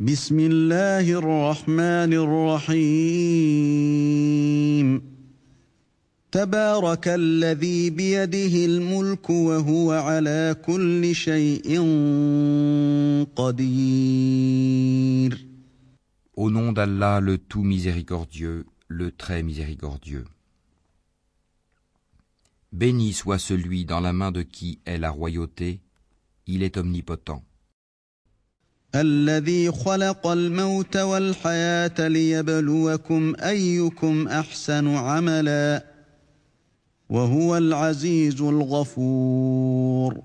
بسم الله الرحمن الرحيم تبارك الذي بيده الملك وهو على كل شيء قدير Au nom d'Allah, le tout miséricordieux, le très miséricordieux. Béni soit celui dans la main de qui est la royauté, il est omnipotent. الذي خلق الموت والحياة ليبلوكم أيكم أحسن عملا وهو العزيز الغفور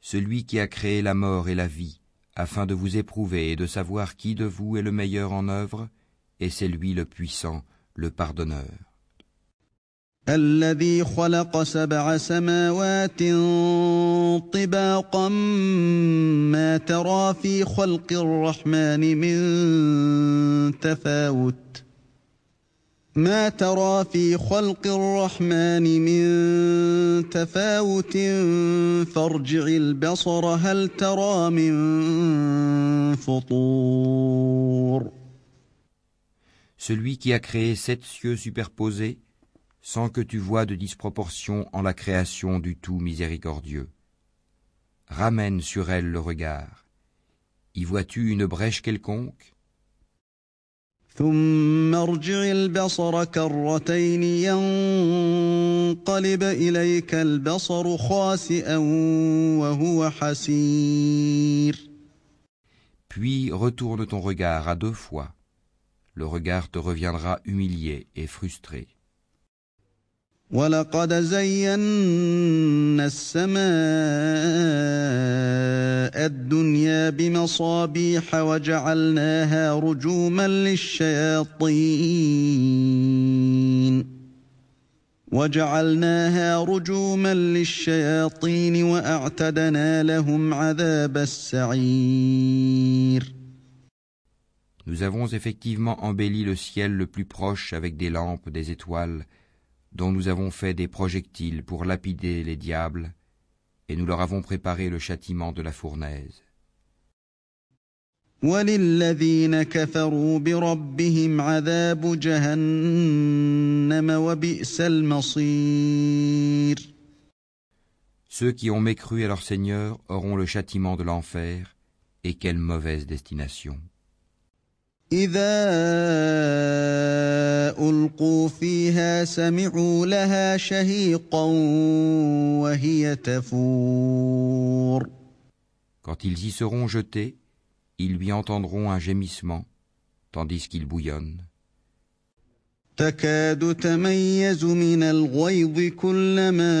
Celui qui a créé la mort et la vie, afin de vous éprouver et de savoir qui de vous est le meilleur en œuvre, et c'est lui le puissant, le pardonneur. الذي خلق سبع سماوات طباقا ما ترى في خلق الرحمن من تفاوت. ما ترى في خلق الرحمن من تفاوت. فارجع البصر هل ترى من فطور. Celui qui a créé sept cieux superposés, sans que tu vois de disproportion en la création du tout miséricordieux. Ramène sur elle le regard. Y vois-tu une brèche quelconque ثم ارجع البصر كرتين ينقلب اليك البصر خاسئا وهو حسير Puis retourne ton regard à deux fois. Le regard te reviendra humilié et frustré. ولقد زينا السماء الدنيا بمصابيح وجعلناها رجوما للشياطين وجعلناها رجوما للشياطين واعتدنا لهم عذاب السعير Nous avons effectivement embelli le ciel le plus proche avec des lampes, des étoiles, dont nous avons fait des projectiles pour lapider les diables, et nous leur avons préparé le châtiment de la fournaise. Ceux qui ont mécru à leur Seigneur auront le châtiment de l'enfer, et quelle mauvaise destination. إذا ألقوا فيها سمعوا لها شهيقا وهي تفور Quand ils y seront jetés, ils lui entendront un gémissement, tandis qu'il bouillonne. تكاد تميز من الغيظ كلما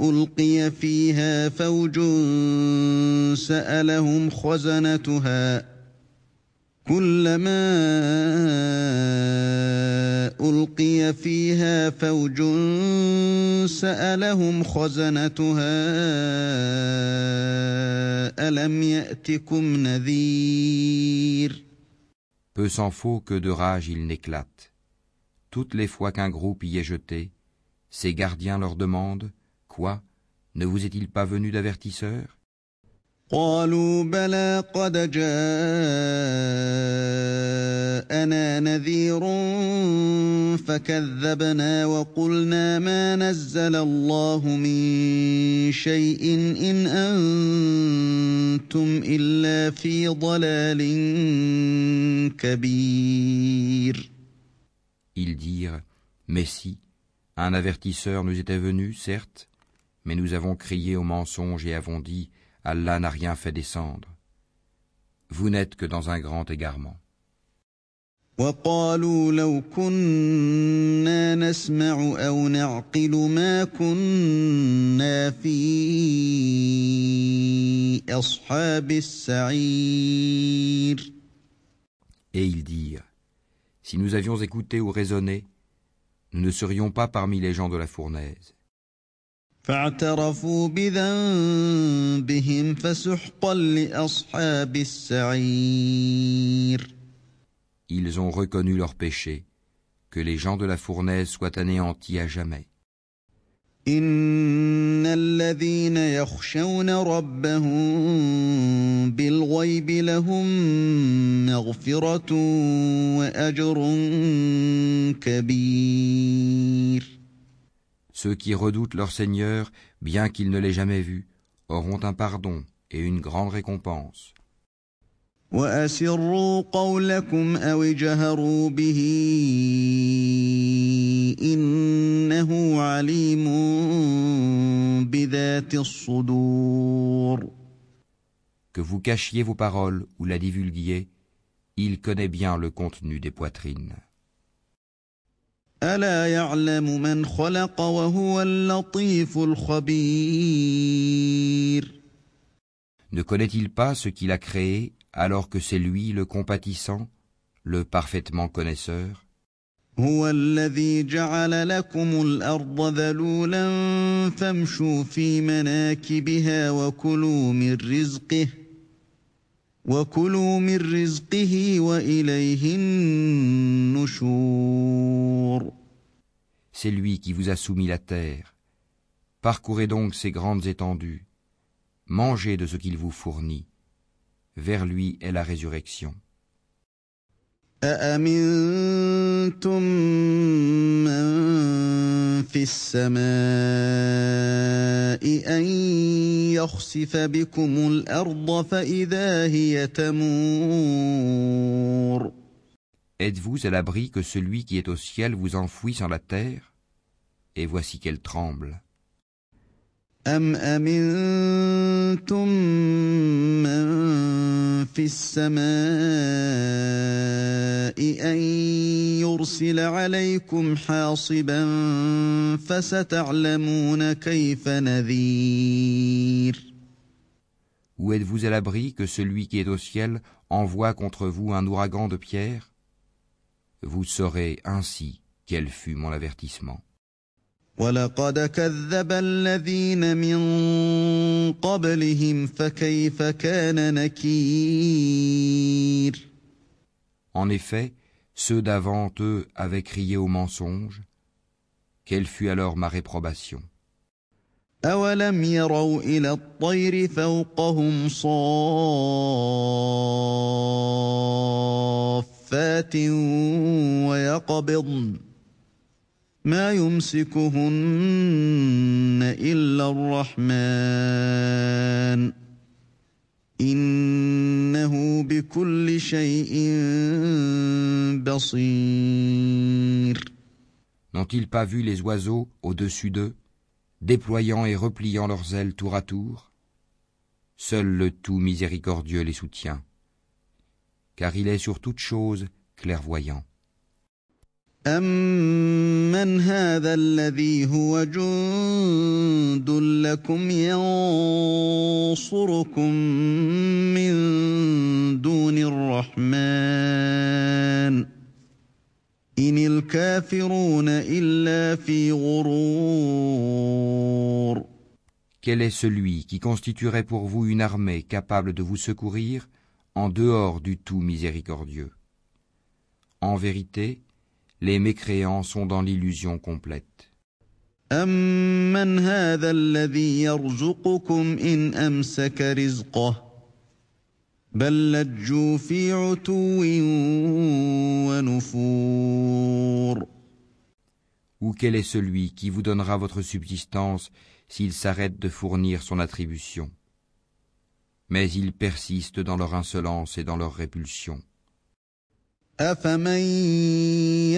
ألقي فيها فوج سألهم خزنتها كلما ألقي فيها فوج سألهم خزنتها ألم يأتكم نذير Peu s'en faut que de rage il n'éclate. Toutes les fois qu'un groupe y est jeté, ses gardiens leur demandent Quoi Ne vous est-il pas venu d'avertisseur قالوا بلى قد جاءنا نذير فكذبنا وقلنا ما نزل الله من شيء إن أنتم إلا في ضلال كبير Ils dirent Mais si, un avertisseur nous était venu, certes, mais nous avons crié au mensonge et avons dit Allah n'a rien fait descendre. Vous n'êtes que dans un grand égarement. وقالوا لو كنا نسمع أو نعقل ما كنا في أصحاب السعير Et ils dirent Si nous avions écouté ou raisonné, nous ne serions pas parmi les gens de la fournaise. فاعترفوا بذنبهم فسحقا لأصحاب السعير Ils ont reconnu leur péché, que les gens de la fournaise soient anéantis à jamais. إن الذين يخشون ربهم بالغيب لهم مغفرة وأجر كبير Ceux qui redoutent leur Seigneur, bien qu'ils ne l'aient jamais vu, auront un pardon et une grande récompense. وأسروا قولكم أو اجهروا به إنه عليم بذات الصدور Que vous cachiez vos paroles ou la divulguiez, il connaît bien le contenu des poitrines. ألا يعلم من خلق وهو اللطيف الخبير Ne connaît-il pas ce qu'il a créé alors que c'est lui le compatissant, le parfaitement connaisseur هو الذي جعل لكم الأرض ذلولا فامشوا في مناكبها وكلوا من رزقه وكلوا من رزقه وإليه النشور C'est lui qui vous a soumis la terre. Parcourez donc ces grandes étendues. Mangez de ce qu'il vous fournit. Vers lui est la résurrection. أأمنتم من في السماء أن يخسف بكم الأرض فإذا هي تمور Êtes-vous à l'abri que celui qui est au ciel vous enfouisse en la terre Et voici qu'elle tremble. أم أمنتم من في السماء أن يرسل عليكم حاصبا فستعلمون كيف نذير Ou êtes-vous à l'abri que celui qui est au ciel envoie contre vous un ouragan de pierre Vous saurez ainsi quel fut mon avertissement. ولقد كذب الذين من قبلهم فكيف كان نكير En effet, ceux d'avant eux avaient crié au mensonge. Quelle fut alors ma réprobation أولم يروا إلى الطير فوقهم صافات ويقبضن ما يمسكهن إلا الرحمن إنه بكل شيء بصير N'ont-ils pas vu les oiseaux au-dessus d'eux, déployant et repliant leurs ailes tour à tour Seul le tout miséricordieux les soutient, car il est sur toute chose clairvoyant. أمن هذا الذي هو جند لكم ينصركم من دون الرحمن إن الكافرون إلا في غرور Quel est celui qui constituerait pour vous une armée capable de vous secourir en dehors du tout miséricordieux En vérité, les mécréants sont dans l'illusion complète. أمن هذا الذي يرزقكم إن أمسك رزقه بل لجوا في عتو ونفور Ou quel est celui qui vous donnera votre subsistance s'il s'arrête de fournir son attribution Mais ils persistent dans leur insolence et dans leur répulsion. أفمن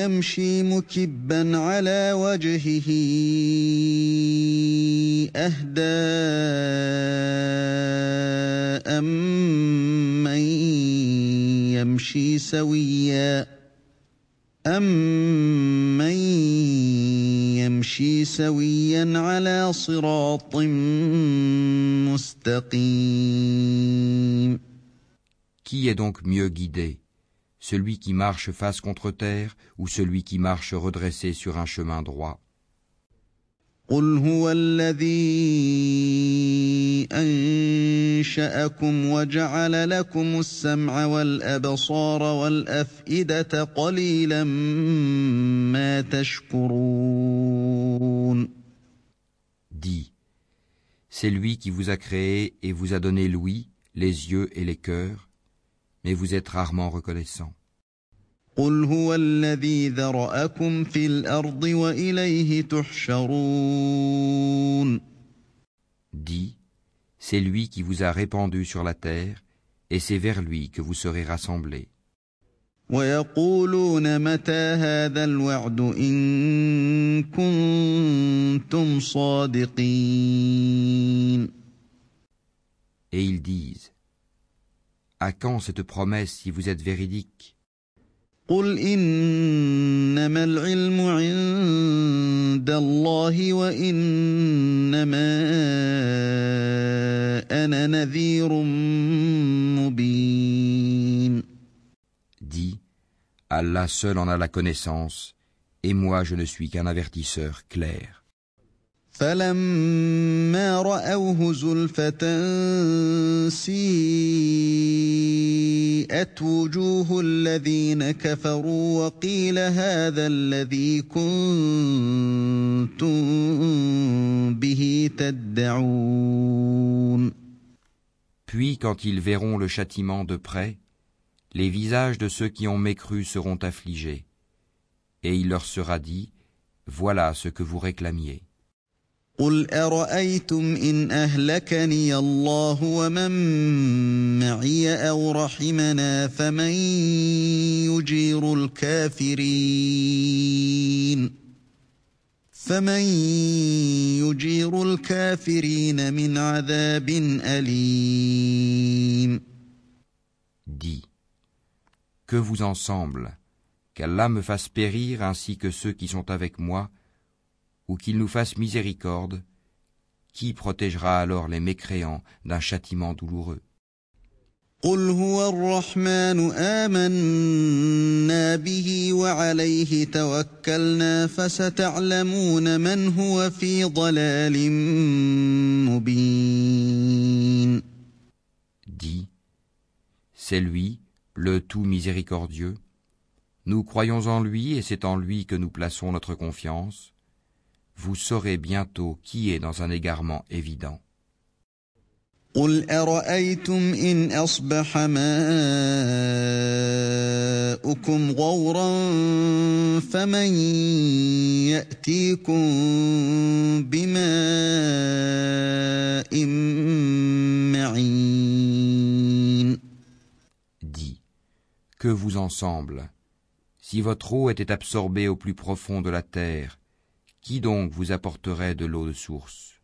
يمشي مكبا على وجهه أهدى أمن يمشي سويا أمن يمشي سويا على صراط مستقيم. Qui est donc mieux guidé? Celui qui marche face contre terre ou celui qui marche redressé sur un chemin droit قل هو الذي أنشأكم وجعل لكم السمع والأبصار والأفئدة قليلا ما تشكرون Dis, c'est lui qui vous a créé et vous a donné l'ouïe, les yeux et les cœurs. mais vous êtes rarement reconnaissant. Dis, c'est lui qui vous a répandu sur la terre, et c'est vers lui que vous serez rassemblés. Et ils disent, À quand cette promesse si vous êtes véridique قل إنما العلم عند الله وإنما أنا نذير مبين Dis, Allah seul en a la connaissance, et moi je ne suis qu'un avertisseur clair. فلما رأوه زلفة سيئت وجوه الذين كفروا وقيل هذا الذي كنتم به تدعون Puis quand ils verront le châtiment de près, les visages de ceux qui ont mécru seront affligés, et il leur sera dit, Voilà ce que vous réclamiez. قل أرأيتم إن أهلكني الله ومن معي أو رحمنا فمن يجير الكافرين فمن يجير الكافرين من عذاب أليم Dis, que vous ensemble, qu'Allah me fasse périr ainsi que ceux qui sont avec moi, ou qu'il nous fasse miséricorde, qui protégera alors les mécréants d'un châtiment douloureux قل هو الرحمن آمنا به وعليه توكلنا فستعلمون من هو في ضلال مبين Dis, c'est lui, le tout miséricordieux. Nous croyons en lui et c'est en lui que nous plaçons notre confiance. Vous saurez bientôt qui est dans un égarement évident. قل أرأيتم إن أصبح ماؤكم غورا فمن يأتيكم بماء معين Dis, que vous ensemble, si votre eau était absorbée au plus profond de la terre, qui donc vous apporterait de l'eau de source?